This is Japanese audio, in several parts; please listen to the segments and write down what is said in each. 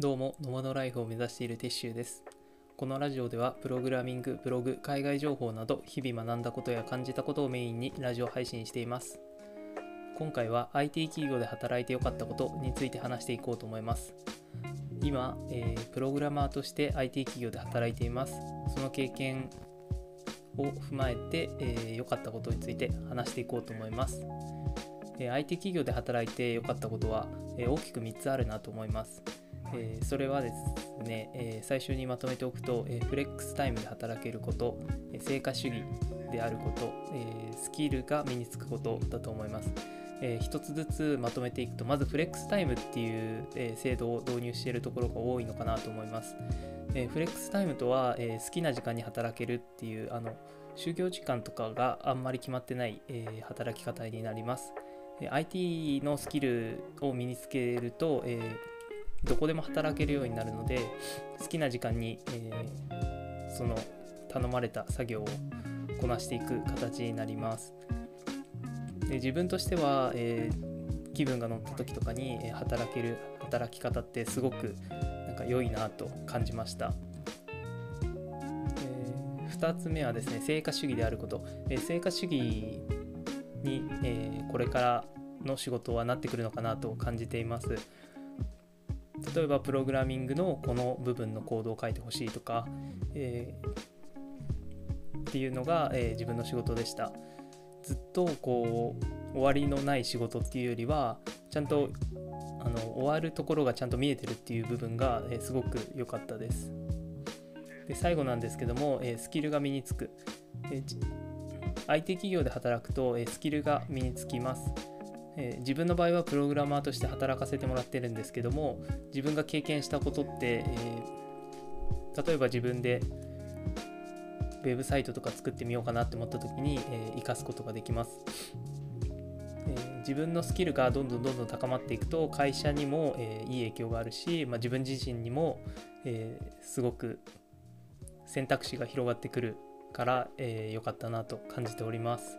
どうも、ノマドライフを目指しているテッシュです。このラジオでは、プログラミング、ブログ、海外情報など、日々学んだことや感じたことをメインにラジオ配信しています。今回は IT 企業で働いてよかったことについて話していこうと思います。今、えープログラマーとして IT 企業で働いています。その経験を踏まえて、えー良かったことについて話していこうと思います。えー IT 企業で働いて良かったことは、えー大きく3つあるなと思います。えーそれはですね、えー最初にまとめておくと、えーフレックスタイムで働けること、え成果主義であること、えスキルが身につくことだと思います。えー一つずつまとめていくとまずフレックスタイムっていう、えー制度を導入しているところが多いのかなと思います。えーフレックスタイムとは、え好きな時間に働けるっていうあの就業時間とかがあんまり決まってない、え働き方になります。え IT のスキルを身につけると、えどこでも働けるようになるので好きな時間に、えーその頼まれた作業をこなしていく形になります。で自分としては、えー気分が乗った時とかにえ働ける働き方ってすごくなんか良いなと感じました。2つ目はですね成果主義であること、えー成果主義に、えーこれからの仕事はなってくるのかなと感じています。例えばプログラミングのこの部分のコードを書いてほしいとか、えーっていうのが、えー自分の仕事でした。ずっとこう終わりのない仕事っていうよりはちゃんとあの終わるところがちゃんと見えてるっていう部分が、えーすごく良かったです。で最後なんですけども、えスキルが身につく、え IT 企業で働くと、えスキルが身につきます。えー自分の場合はプログラマーとして働かせてもらってるんですけども自分が経験したことって、えー例えば自分でウェブサイトとか作ってみようかなって思った時に、え活かすことができます、え自分のスキルがどんどんどんどん高まっていくと会社にも、えいい影響があるし、まあ、自分自身にも、えすごく選択肢が広がってくるから良、えーかったなと感じております。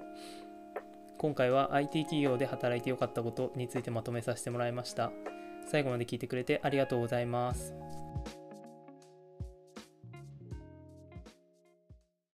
今回は IT 企業で働いてよかったことについてまとめさせてもらいました。最後まで聞いてくれてありがとうございます。